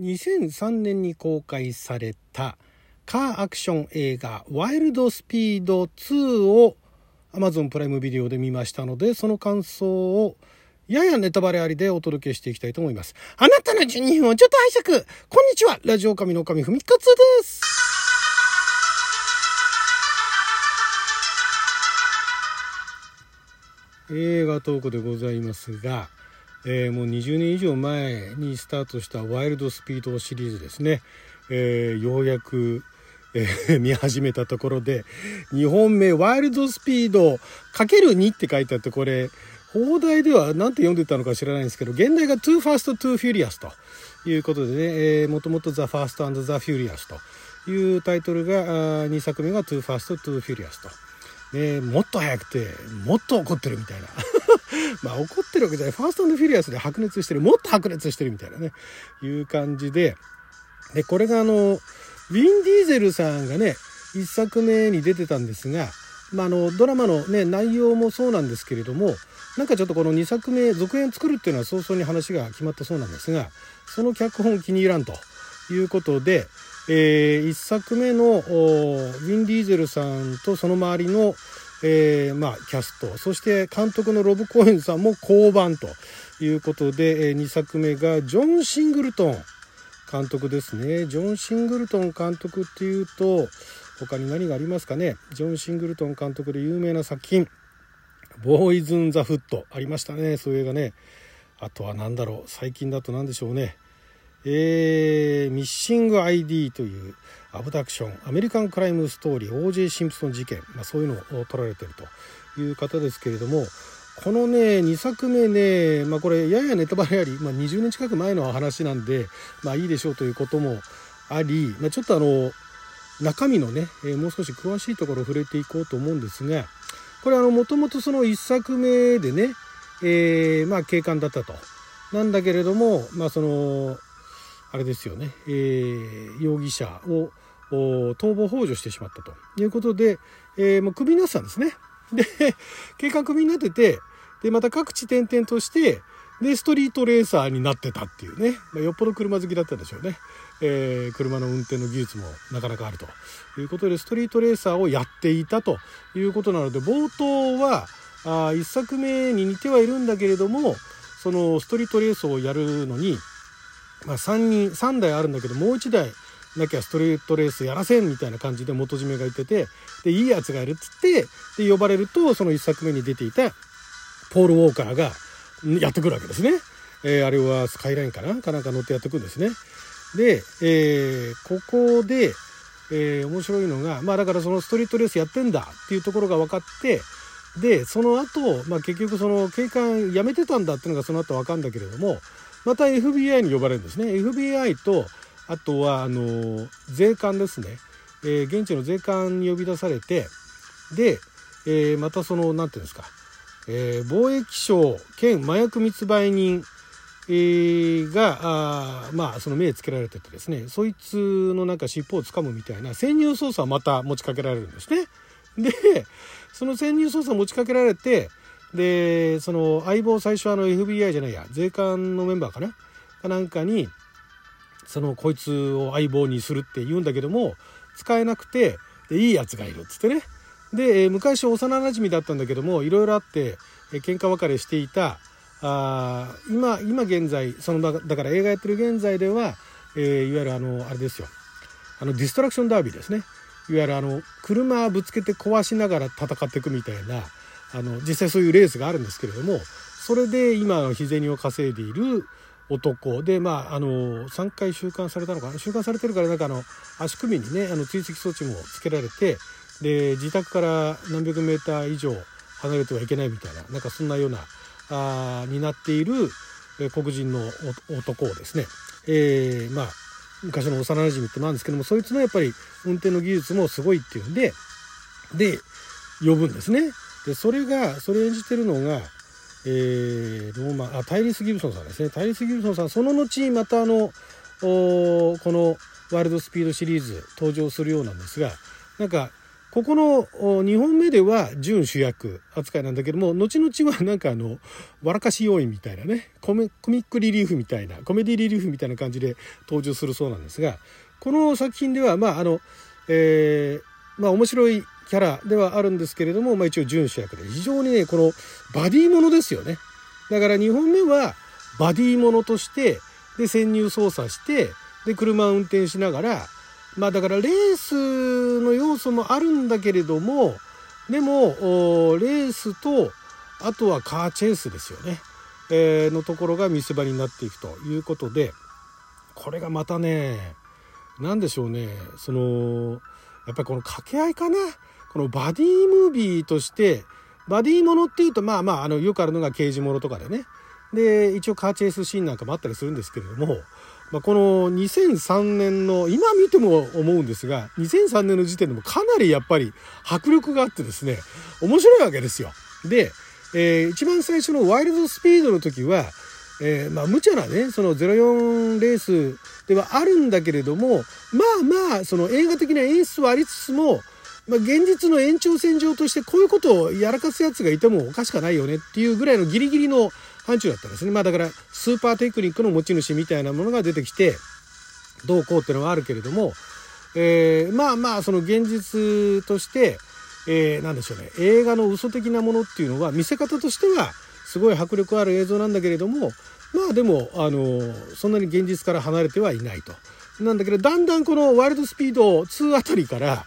2003年に公開されたカーアクション映画ワイルドスピード2を Amazon プライムビデオで見ましたのでその感想をややネタバレありでお届けしていきたいと思います。あなたの12分をちょっと拝借。こんにちは。ラジオ神の神ふみかつです。映画トークでございますが、えー、もう20年以上前にスタートしたワイルドスピードシリーズですね、えー、ようやく、えー、見始めたところで2本目ワイルドスピード ×2 って書いてあってこれ放題では何て読んでたのか知らないんですけど現代が Too Fast Too Furious ということでね、えー、もともと The Fast and the Furious というタイトルが2作目が Too Fast Too Furious と。ね、もっと速くてもっと怒ってるみたいな まあ怒ってるわけじゃない。ファーストフィリアスで白熱してるもっと白熱してるみたいなね。いう感じで。でこれがあのウィン・ディーゼルさんがね1作目に出てたんですが、まあ、あのドラマの、ね、内容もそうなんですけれどもなんかちょっとこの2作目続編作るっていうのは早々に話が決まったそうなんですがその脚本気に入らんということでえー、1作目のウィン・ディーゼルさんとその周りの、えーまあ、キャストそして監督のロブ・コーエンさんも降板ということで、えー、2作目がジョン・シングルトン監督ですね。ジョン・シングルトン監督っていうと他に何がありますかね？ジョン・シングルトン監督で有名な作品「ボーイズン・ザ・フット」ありましたね。そういう映画ね。あとは何だろう？最近だと何でしょうね？えー、ミッシング ID というアブダクションアメリカンクライムストーリー OJ シンプソン事件、まあ、そういうのを撮られてるという方ですけれどもこのね2作目ね、まあ、これややネタバレあり、まあ、20年近く前の話なんでまあいいでしょうということもあり、まあ、ちょっとあの中身のね、え、もう少し詳しいところを触れていこうと思うんですがこれあのもともとその1作目でね、えー、まあ警官だったと。なんだけれども、まあそのあれですよね、えー、容疑者を逃亡幇助してしまったと。いうことで、えー、もうクビになってたんですね。で 計画クビになっててでまた各地転々としてでストリートレーサーになってたっていうね、まあ、よっぽど車好きだったんでしょうね、えー、車の運転の技術もなかなかあると。いうことでストリートレーサーをやっていたということなので冒頭はあ1作目に似てはいるんだけれどもそのストリートレースをやるのにまあ、3人3台あるんだけどもう1台なきゃストリートレースやらせんみたいな感じで元締めが言っててでいいやつがいるっつってで呼ばれるとその1作目に出ていたポール・ウォーカーがやってくるわけですね。えー、あれはスカイラインかな？かなんか乗ってやってくるんですね。で、えー、ここで、えー、面白いのがまあだからそのストリートレースやってんだっていうところが分かってでその後、まあ結局その警官辞めてたんだっていうのがその後分かるんだけれどもまた FBI に呼ばれるんですね。FBI とあとはあの税関ですね、えー、現地の税関に呼び出されてで、えー、またその何て言うんですか、えー、貿易商兼麻薬密売人えー、があまあその目つけられててですね。そいつのなんか尻尾をつかむみたいな潜入捜査をまた持ちかけられるんですね。でその潜入捜査を持ちかけられてでその相棒最初あの FBI じゃないや税関のメンバーかな？かなんかにそのこいつを相棒にするって言うんだけども使えなくてでいいやつがいるっつってね。で昔幼なじみだったんだけどもいろいろあって喧嘩別れしていたあ今今現在そのだから映画やってる現在では、えー、いわゆるあのあれですよ。あのディストラクションダービーですね。いわゆるあの車ぶつけて壊しながら戦っていくみたいなあの実際そういうレースがあるんですけれどもそれで今日銭を稼いでいる男でまああの3回収監されたのか収監されてるからなんかあの足首にねあの追跡装置もつけられてで自宅から何百メーター以上離れてはいけないみたいななんかそんなようなあになっている黒人の男をですね、えー、まあ昔の幼なじみってなんですけどもそいつのやっぱり運転の技術もすごいっていうんでで呼ぶんですね。でそれがそれ演じてるのが、えー、ローマあタイリス・ギブソンさんですね。タイリス・ギブソンさんその後またあのこのワールドスピードシリーズ登場するようなんですがなんかここの2本目では準主役扱いなんだけども後々はなんかあの笑かし要因みたいなねコミックリリーフみたいなコメディリリーフみたいな感じで登場するそうなんですがこの作品ではまああの、えー、まあ面白いキャラではあるんですけれども、まあ、一応準主役で非常にねこのバディものですよね。だから2本目はバディものとしてで潜入捜査してで車を運転しながらまあだからレースの要素もあるんだけれどもでもレースとあとはカーチェイスですよね、えー、のところが見せ場になっていくということでこれがまたね何でしょうねそのやっぱりこの掛け合いかなこのバディムービーとしてバディものっていうとまあまああのよくあるのが刑事ものとかでねで一応カーチェイスシーンなんかもあったりするんですけれどもまあ、この2003年の今見ても思うんですが2003年の時点でもかなりやっぱり迫力があってですね面白いわけですよ。で、えー、一番最初のワイルドスピードの時は、えー、まあ無茶なねその04レースではあるんだけれどもまあまあその映画的な演出はありつつもまあ、現実の延長線上としてこういうことをやらかすやつがいてもおかしくないよねっていうぐらいのギリギリの範疇だったんですね。まあだからスーパーテクニックの持ち主みたいなものが出てきてどうこうっていうのはあるけれども、えー、まあまあその現実として、えー、なんでしょうね映画の嘘的なものっていうのは見せ方としてはすごい迫力ある映像なんだけれどもまあでもあのそんなに現実から離れてはいないと。なんだけどだんだんこのワイルドスピード2あたりから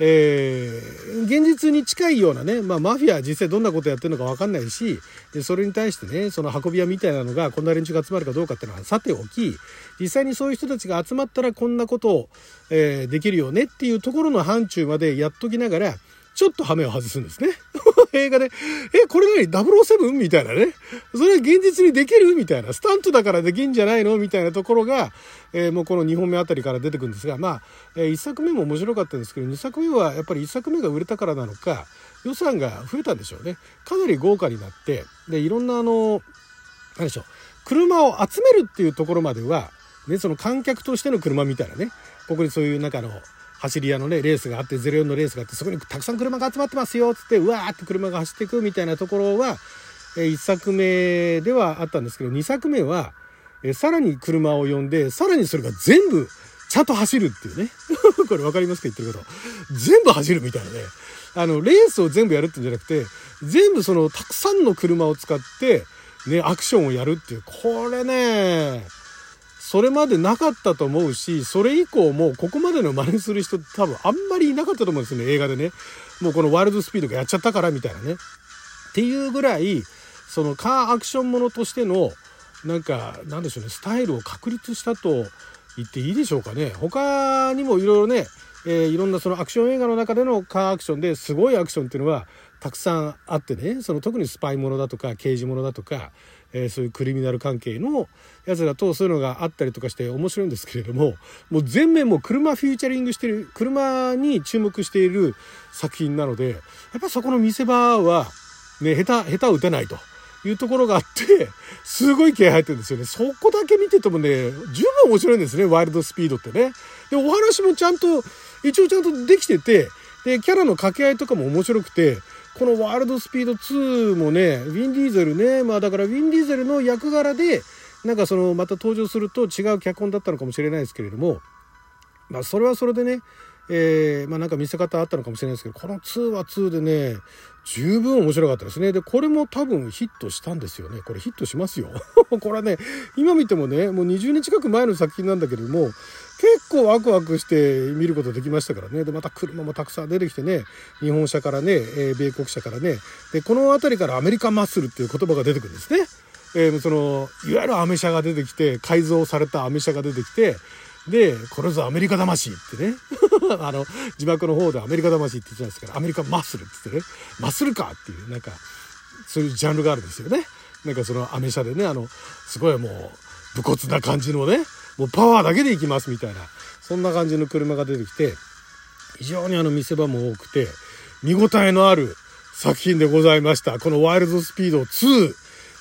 えー、現実に近いようなね、まあ、マフィア実際どんなことやってるのか分かんないしでそれに対してねその運び屋みたいなのがこんな連中が集まるかどうかっていうのはさておき実際にそういう人たちが集まったらこんなことを、えー、できるよねっていうところの範疇までやっときながらちょっと羽目を外すんですね。映画で、え、これ何 ?007? みたいなね。それは現実にできるみたいな。スタントだからできんじゃないの？みたいなところが、えー、もうこの2本目あたりから出てくるんですが、まあ、えー、1作目も面白かったんですけど、2作目はやっぱり1作目が売れたからなのか、予算が増えたんでしょうね。かなり豪華になって、で、いろんなあの、何でしょう、車を集めるっていうところまでは、ね、その観客としての車みたいなね、ここにそういう中の、走り屋のねレースがあって04のレースがあってそこにたくさん車が集まってますよっつってうわーって車が走っていくみたいなところは、え1作目ではあったんですけど2作目は、えさらに車を呼んでさらにそれが全部ちゃんと走るっていうね。これ分かりますか言ってること。全部走るみたいなね。あのレースを全部やるっていうんじゃなくて全部そのたくさんの車を使ってねアクションをやるっていうこれねそれまでなかったと思うし、それ以降もここまでの真似する人って多分あんまりいなかったと思うんですよね、映画でね。もうこのワイルドスピードがやっちゃったからみたいなね。っていうぐらい、そのカーアクションものとしての、なんか、なんでしょうね、スタイルを確立したと言っていいでしょうかね。他にもいろいろね、えー、いろんなそのアクション映画の中でのカーアクションですごいアクションっていうのはたくさんあってねその特にスパイものだとか刑事ものだとか、えー、そういうクリミナル関係のやつだとそういうのがあったりとかして面白いんですけれどももう全面もう車フューチャリングしてる車に注目している作品なのでやっぱそこの見せ場はね下手下手を打てないと。いうところがあって、すごい気合入ってるんですよね。そこだけ見ててもね、十分面白いんですね、ワイルドスピードってね。で、お話もちゃんと、一応ちゃんとできてて、で、キャラの掛け合いとかも面白くて、このワールドスピード2もね、ウィン・ディーゼルね、まあだからウィン・ディーゼルの役柄で、なんかそのまた登場すると違う脚本だったのかもしれないですけれども、まあそれはそれでね、えー、まあなんか見せ方あったのかもしれないですけど、この2は2でね、十分面白かったですね。で、これも多分ヒットしたんですよね。これヒットしますよ。これはね、今見てもね、もう20年近く前の作品なんだけれども、構ワクワクして見ることできましたからね。で、また車もたくさん出てきてね、日本車からね、え、米国車からね。で、この辺りからアメリカマッスルっていう言葉が出てくるんですね。えー、その、いわゆるアメ車が出てきて、改造されたアメ車が出てきて、で、これぞアメリカ魂ってね。あの、字幕の方でアメリカ魂って言ってたんですけど、アメリカマッスルって言ってね、マッスルカーっていう、なんか、そういうジャンルがあるんですよね。なんかそのアメ車でね、あの、すごいもう、武骨な感じのね、もうパワーだけで行きますみたいなそんな感じの車が出てきて非常にあの見せ場も多くて見応えのある作品でございましたこの「ワイルドスピード2」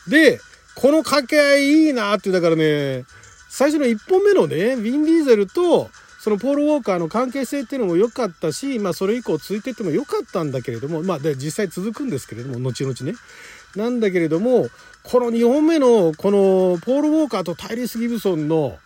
でこの掛け合いいいなってだからね最初の1本目のねウィン・ディーゼルとそのポール・ウォーカーの関係性っていうのも良かったし、まあ、それ以降続いてっても良かったんだけれども、まあ、で実際続くんですけれども後々ね。なんだけれどもこの2本目のこのポール・ウォーカーとタイリス・ギブソンの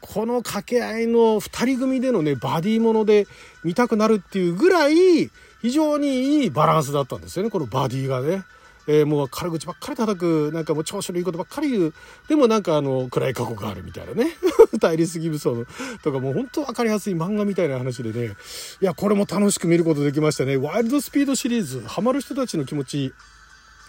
この掛け合いの2人組でのねバディもので見たくなるっていうぐらい非常にいいバランスだったんですよねこのバディがね。えー、もう軽口ばっかり叩く、なんかもう調子のいいことばっかり言う。でもなんかあの、暗い過去があるみたいなね。対立ギブソンとかもう本当分かりやすい漫画みたいな話でね。いや、これも楽しく見ることできましたね。ワイルドスピードシリーズ、ハマる人たちの気持ち、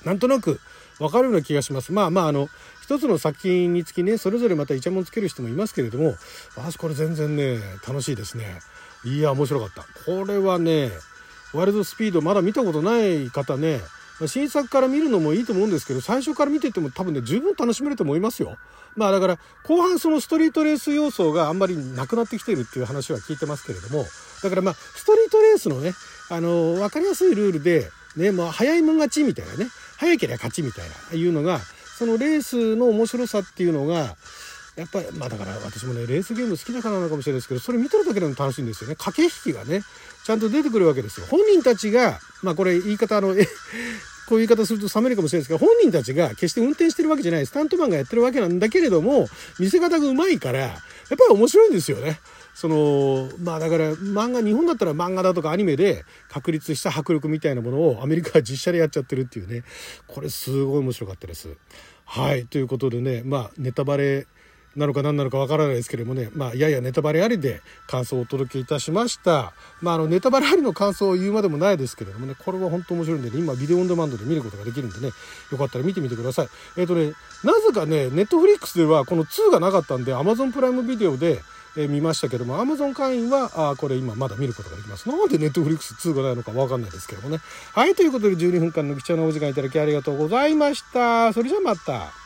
なんとなく分かるような気がします。まあまあ、あの、一つの作品につきね、それぞれまたイチャモンつける人もいますけれども、私これ全然ね、楽しいですね。いや、面白かった。これはね、ワイルドスピードまだ見たことない方ね、新作から見るのもいいと思うんですけど、最初から見てても多分ね、十分楽しめると思いますよ。まあだから、後半そのストリートレース要素があんまりなくなってきてるっていう話は聞いてますけれども、だからまあ、ストリートレースのね、あの、わかりやすいルールで、ね、もう早いもん勝ちみたいなね、早ければ勝ちみたいな、いうのが、そのレースの面白さっていうのが、やっぱり、まあだから私もね、レースゲーム好きだからなのかもしれないですけど、それ見てるだけでも楽しいんですよね。駆け引きがね、ちゃんと出てくるわけですよ。本人たちが、まあこれ言い方あの、こういう言い方すると冷めるかもしれないですけど、本人たちが決して運転してるわけじゃない、スタントマンがやってるわけなんだけれども、見せ方がうまいから、やっぱり面白いんですよね。その、まあだから漫画、日本だったら漫画だとかアニメで確立した迫力みたいなものをアメリカは実写でやっちゃってるっていうね、これすごい面白かったです。はい、ということでね、まあネタバレ、なのか何なのかわからないですけれどもね、まあ、ややネタバレありで感想をお届けいたしました。まあ、あの、ネタバレありの感想を言うまでもないですけれどもね、これは本当面白いんでね、今ビデオオンデマンドで見ることができるんでね、よかったら見てみてください。えっ、ー、とね、なぜかね、ネットフリックスではこの2がなかったんで、Amazon プライムビデオで、えー、見ましたけども、Amazon 会員は、あこれ今まだ見ることができます。なんで Netflix 2がないのかわかんないですけどもね。はい、ということで12分間の貴重なお時間いただきありがとうございました。それじゃあまた。